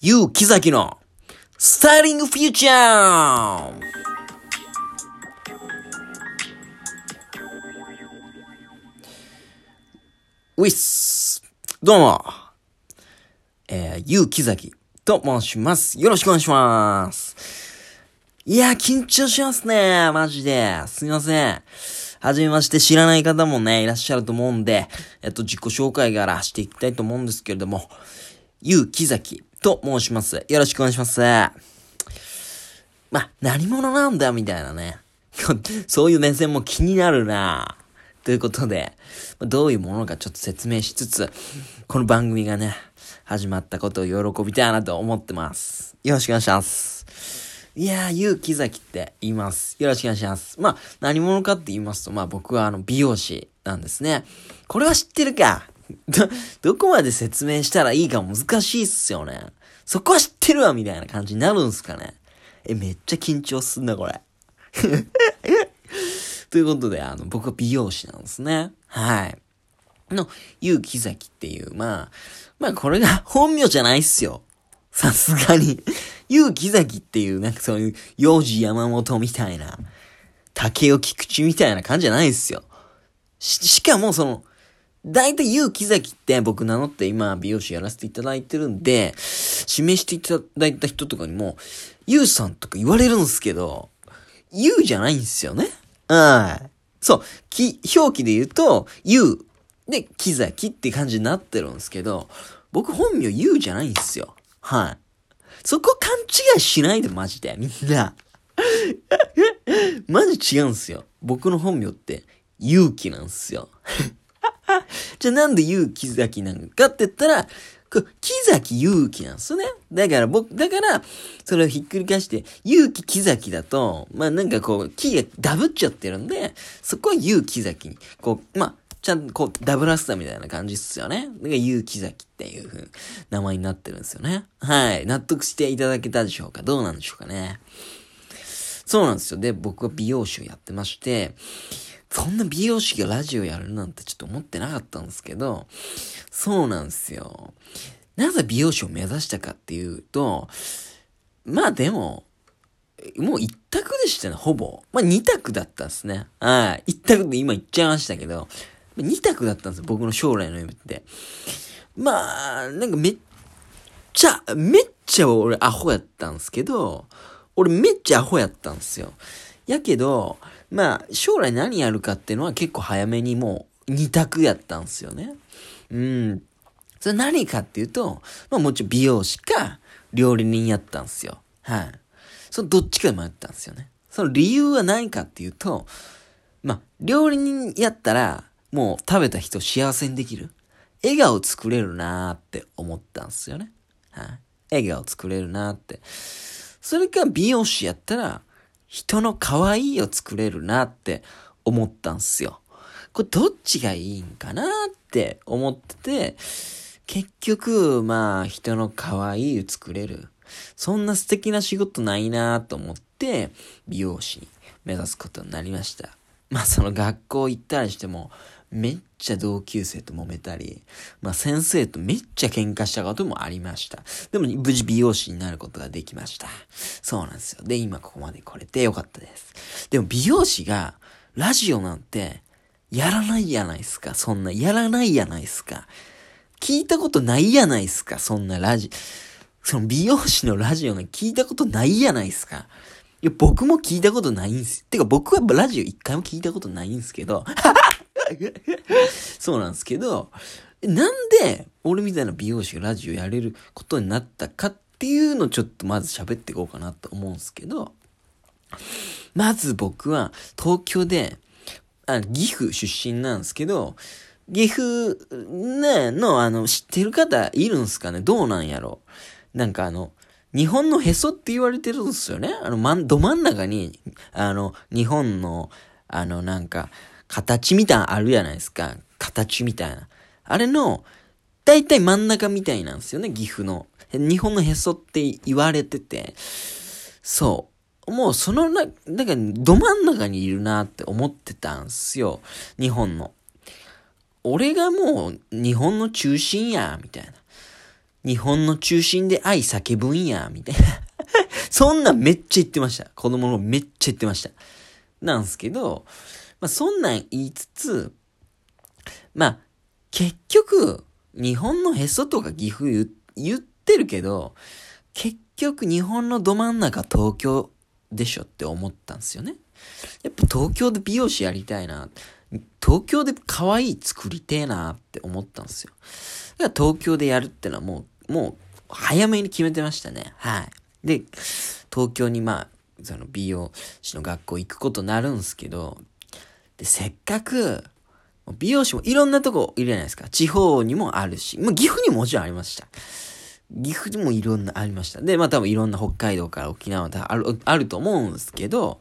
ゆうきざきのスタイリングフューチャーウィッスどうもえー、ゆうきざきと申します。よろしくお願いします。いや、緊張しますね。マジで。すいません。はじめまして知らない方もね、いらっしゃると思うんで、えっと、自己紹介からしていきたいと思うんですけれども、ゆうきざきと申します。よろしくお願いします。ま、何者なんだみたいなね。そういう目線も気になるなということで、どういうものかちょっと説明しつつ、この番組がね、始まったことを喜びたいなと思ってます。よろしくお願いします。いやー、ゆうきざきって言います。よろしくお願いします。まあ、何者かって言いますと、まあ僕はあの、美容師なんですね。これは知ってるか ど、どこまで説明したらいいか難しいっすよね。そこは知ってるわみたいな感じになるんすかね。え、めっちゃ緊張すんな、これ。ということで、あの、僕は美容師なんですね。はい。の、ゆうきざきっていう、まあ、まあこれが 本名じゃないっすよ。さすがに。ゆうきざきっていう、なんかそういう、幼児山本みたいな、竹尾菊池みたいな感じじゃないっすよ。し、しかもその、大体ゆうきざきって僕名乗って今美容師やらせていただいてるんで、指名していただいた人とかにも、ゆうさんとか言われるんですけど、ゆうじゃないんですよね。はい。そう。き、表記で言うと、ゆう。で、木崎って感じになってるんですけど、僕本名ゆうじゃないんですよ。はい。そこ勘違いしないで、マジで。みんな。マジ違うんすよ。僕の本名って、勇気なんすよ。じゃあなんで勇気崎なのかって言ったら、これ木崎勇気なんですよね。だから僕、だから、それをひっくり返して、勇気木崎だと、まあなんかこう、木がダブっちゃってるんで、そこは勇気崎に、こう、まあ、ちゃんとこう、ダブらせたみたいな感じっすよね。だから、勇気崎っていう風名前になってるんですよね。はい。納得していただけたでしょうか？どうなんでしょうかね。そうなんですよ。で、僕は美容師をやってまして、そんな美容師がラジオやるなんてちょっと思ってなかったんですけど、そうなんですよ。なぜ美容師を目指したかっていうと、まあでも、もう一択でしたね、ほぼ。まあ二択だったんですね。はい。一択で今言っちゃいましたけど、二択だったんですよ、僕の将来の夢って。まあ、なんかめっちゃ、めっちゃ俺アホやったんですけど、俺めっちゃアホやったんですよ。やけど、まあ、将来何やるかっていうのは結構早めにもう二択やったんですよね。うん。それ何かっていうと、まあもちろん美容師か料理人やったんですよ。はい。そのどっちかで迷ったんですよね。その理由は何かっていうと、まあ、料理人やったら、もう食べた人幸せにできる。笑顔作れるなーって思ったんですよね。はい。笑顔作れるなーって。それか美容師やったら、人の可愛いを作れるなって思ったんすよ。これどっちがいいんかなって思ってて、結局、まあ、人の可愛いを作れる。そんな素敵な仕事ないなと思って、美容師に目指すことになりました。まあ、その学校行ったりしても、めっちゃ同級生と揉めたり、まあ先生とめっちゃ喧嘩したこともありました。でも無事美容師になることができました。そうなんですよ。で、今ここまで来れてよかったです。でも美容師がラジオなんてやらないやないですか。そんな、やらないやないですか。聞いたことないやないですか。そんなラジ、その美容師のラジオが聞いたことないやないですか。いや、僕も聞いたことないんす。てか僕はラジオ一回も聞いたことないんすけど。そうなんですけど、なんで俺みたいな美容師がラジオやれることになったかっていうのをちょっとまず喋っていこうかなと思うんですけど、まず僕は東京で、あ岐阜出身なんですけど、岐阜ね、のあの知ってる方いるんすかね？どうなんやろ？なんかあの、日本のへそって言われてるんですよね？あの、ま、ど真ん中に、あの、日本の、あの、なんか、形みたいなあるじゃないですか。形みたいな。あれの、だいたい真ん中みたいなんですよね、岐阜の。日本のへそって言われてて。そう。もうそのな、だか、ど真ん中にいるなって思ってたんすよ。日本の。俺がもう日本の中心や、みたいな。日本の中心で愛叫ぶんや、みたいな。そんなめっちゃ言ってました。子供のめっちゃ言ってました。なんすけど、まあ、そんなん言いつつ、まあ、結局、日本のへそとか岐阜言ってるけど、結局日本のど真ん中東京でしょって思ったんですよね。やっぱ東京で美容師やりたいな。東京で可愛い作りてえなって思ったんですよ。だから東京でやるってのはもう、もう早めに決めてましたね。はい。で、東京にまあ、その美容師の学校行くことになるんすけど、で、せっかく、美容師もいろんなとこいるじゃないですか。地方にもあるし、まあ、岐阜にももちろんありました。岐阜にもいろんなありました。で、まあ多分いろんな北海道から沖縄ある、あると思うんですけど、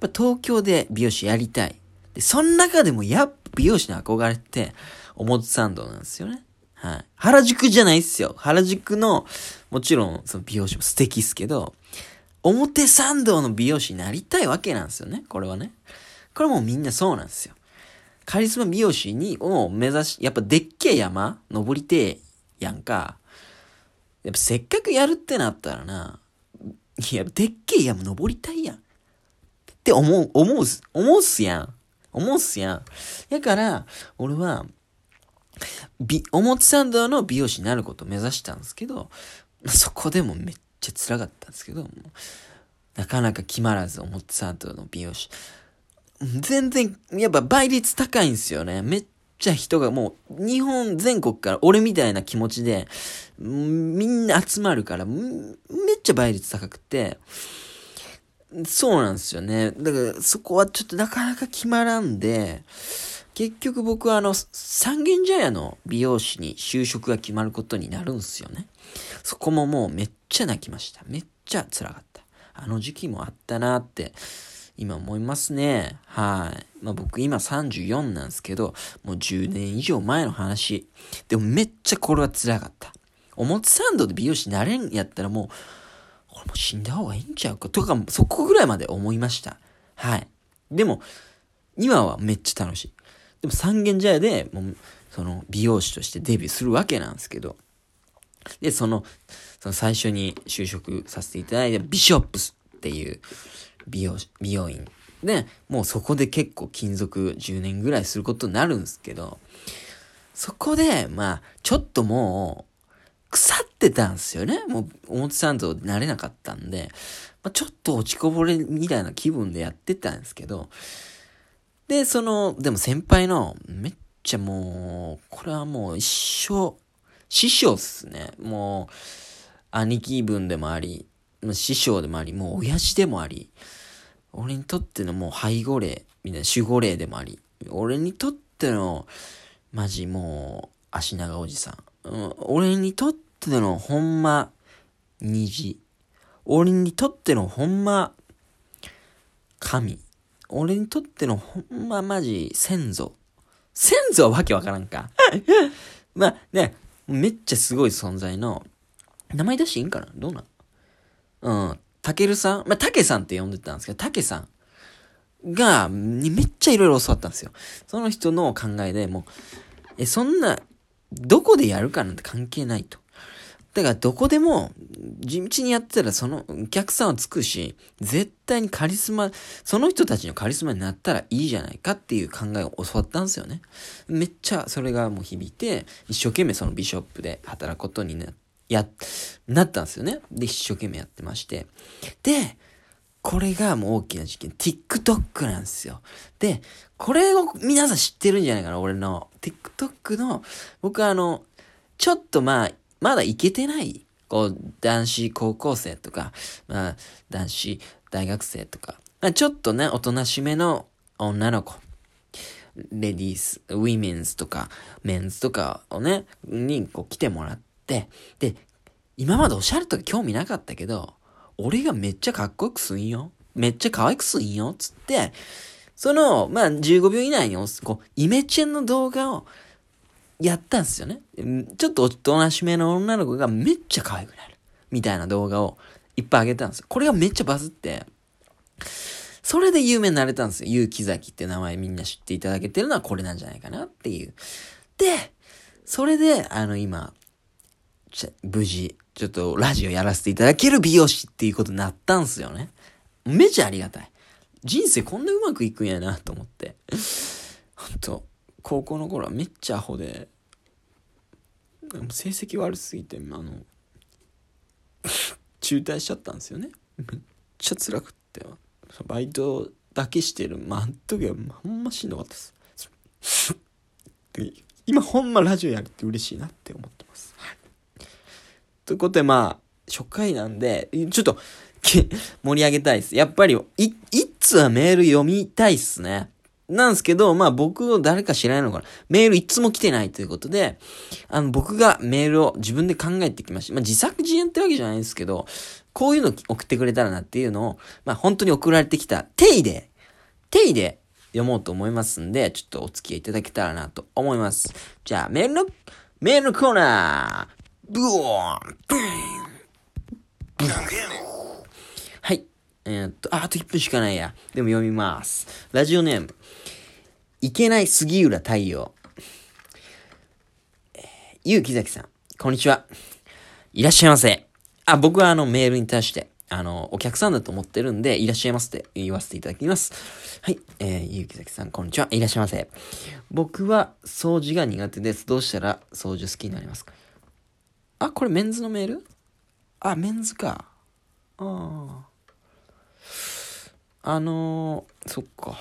やっぱ東京で美容師やりたい。で、その中でもやっぱ美容師の憧れって、表参道なんですよね。はい。原宿じゃないっすよ。原宿の、もちろんその美容師も素敵っすけど、表参道の美容師になりたいわけなんですよね。これはね。これもみんなそうなんですよ。カリスマ美容師に、を目指し、やっぱでっけえ山登りてえやんか。やっぱせっかくやるってなったらな、いや、でっけえ山登りたいやん。って思う、思うす、思うっすやん。思うっすやん。だから、俺は、美、表参道の美容師になることを目指したんですけど、そこでもめっちゃ辛かったんですけど、なかなか決まらず表参道の美容師。全然、やっぱ倍率高いんですよね。めっちゃ人がもう、日本全国から俺みたいな気持ちで、みんな集まるから、めっちゃ倍率高くて、そうなんですよね。だからそこはちょっとなかなか決まらんで、結局僕はあの、三軒茶屋の美容師に就職が決まることになるんすよね。そこももうめっちゃ泣きました。めっちゃ辛かった。あの時期もあったなって、今思いますね。はい。まあ僕今34なんですけど、もう10年以上前の話。でもめっちゃこれは辛かった。表参道で美容師になれんやったらもう、これもう死んだ方がいいんちゃうかとか、そこぐらいまで思いました。はい。でも、今はめっちゃ楽しい。でも三軒茶屋で、もう、その美容師としてデビューするわけなんですけど、で、その、その最初に就職させていただいたビショップスっていう美容、美容院。で、もうそこで結構勤続10年ぐらいすることになるんですけど、そこで、まあ、ちょっともう、腐ってたんですよね。もう、表参道でなれなかったんで、まあ、ちょっと落ちこぼれみたいな気分でやってたんですけど、で、その、でも先輩の、めっちゃもう、これはもう一生、師匠っすね。もう、兄貴分でもあり、師匠でもあり、もう親父でもあり、俺にとってのもう背後霊、みたいな守護霊でもあり、俺にとっての、マジもう、足長おじさん。うん、俺にとってのほんま、虹。俺にとってのほんま、神。俺にとってのほんまマジ先祖。先祖はわけわからんか。まあね、めっちゃすごい存在の、名前出していいんかな？どうなん？うん。たけるさん？まあ、たけさんって呼んでたんですけど、たけさんが、めっちゃいろいろ教わったんですよ。その人の考えでもう、え、そんな、どこでやるかなんて関係ないと。だからどこでも地道にやってたらそのお客さんはつくし、絶対にカリスマ、その人たちのカリスマになったらいいじゃないかっていう考えを教わったんですよね。めっちゃそれがもう響いて、一生懸命そのビショップで働くことにな、や、なったんですよね。で、一生懸命やってまして。で、これがもう大きな事件。TikTok なんですよ。で、これを皆さん知ってるんじゃないかな、俺の。TikTok の、僕はあの、ちょっとまあ、まだいけてない、こう、男子高校生とか、まあ、男子大学生とか、まあ、ちょっとね、おとなしめの女の子、レディース、ウィメンズとか、メンズとかをね、にこう来てもらって、で、今までおしゃれとか興味なかったけど、俺がめっちゃかっこよくすんよ。めっちゃ可愛くすんよ。つって、その、まあ、15秒以内に、こう、イメチェンの動画をやったんですよね。ちょっとおとなしめの女の子がめっちゃ可愛くなる。みたいな動画をいっぱいあげたんですよ。これがめっちゃバズって、それで有名になれたんですよ。ゆうきざきって名前みんな知っていただけてるのはこれなんじゃないかなっていう。で、それで、あの今、無事、ちょっとラジオやらせていただける美容師っていうことになったんすよね。めちゃありがたい。人生こんなうまくいくんやなと思って。ほんと、高校の頃はめっちゃアホで、でも成績悪すぎて、あの、中退しちゃったんですよね。めっちゃ辛くって。バイトだけしてる。まあ、あの時はほんましんどかったです。今ほんまラジオやるって嬉しいなって思ってます。はい。ということでまあ、初回なんで、ちょっと盛り上げたいです。やっぱり、い、いつはメール読みたいっすね。なんですけど、まあ僕を誰か知らないのかな。メールいつも来てないということで、あの僕がメールを自分で考えてきました。まあ自作自演ってわけじゃないんですけど、こういうの送ってくれたらなっていうのを、まあ本当に送られてきた、定位で、定位で読もうと思いますんで、ちょっとお付き合いいただけたらなと思います。じゃあ、メールの、メールのコーナーブオーンはい。えー、っと、あ、あと1分しかないや。でも読みます。ラジオネーム。いけない杉浦太陽。えー、ゆうきざきさん。こんにちは。いらっしゃいませ。あ、僕はあのメールに対して、あの、お客さんだと思ってるんで、いらっしゃいますって言わせていただきます。はい。えー、ゆうきざきさん、こんにちは。いらっしゃいませ。僕は掃除が苦手です。どうしたら掃除好きになりますか？あ、これメンズのメール？あ、メンズか。ああ。あのー、そっか。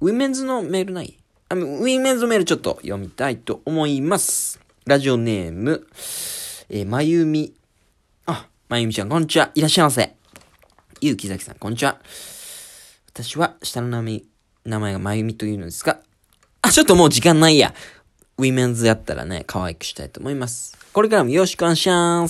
ウィメンズのメールない？あウィメンズのメールちょっと読みたいと思います。ラジオネーム、えー、まゆみ。あ、まゆみちゃん、こんにちは。いらっしゃいませ。ゆうきざきさん、こんにちは。私は、下の名前、名前がまゆみというのですが、あ、ちょっともう時間ないや。ウィメンズやったらね、可愛くしたいと思います。これからもよろしくお願いします。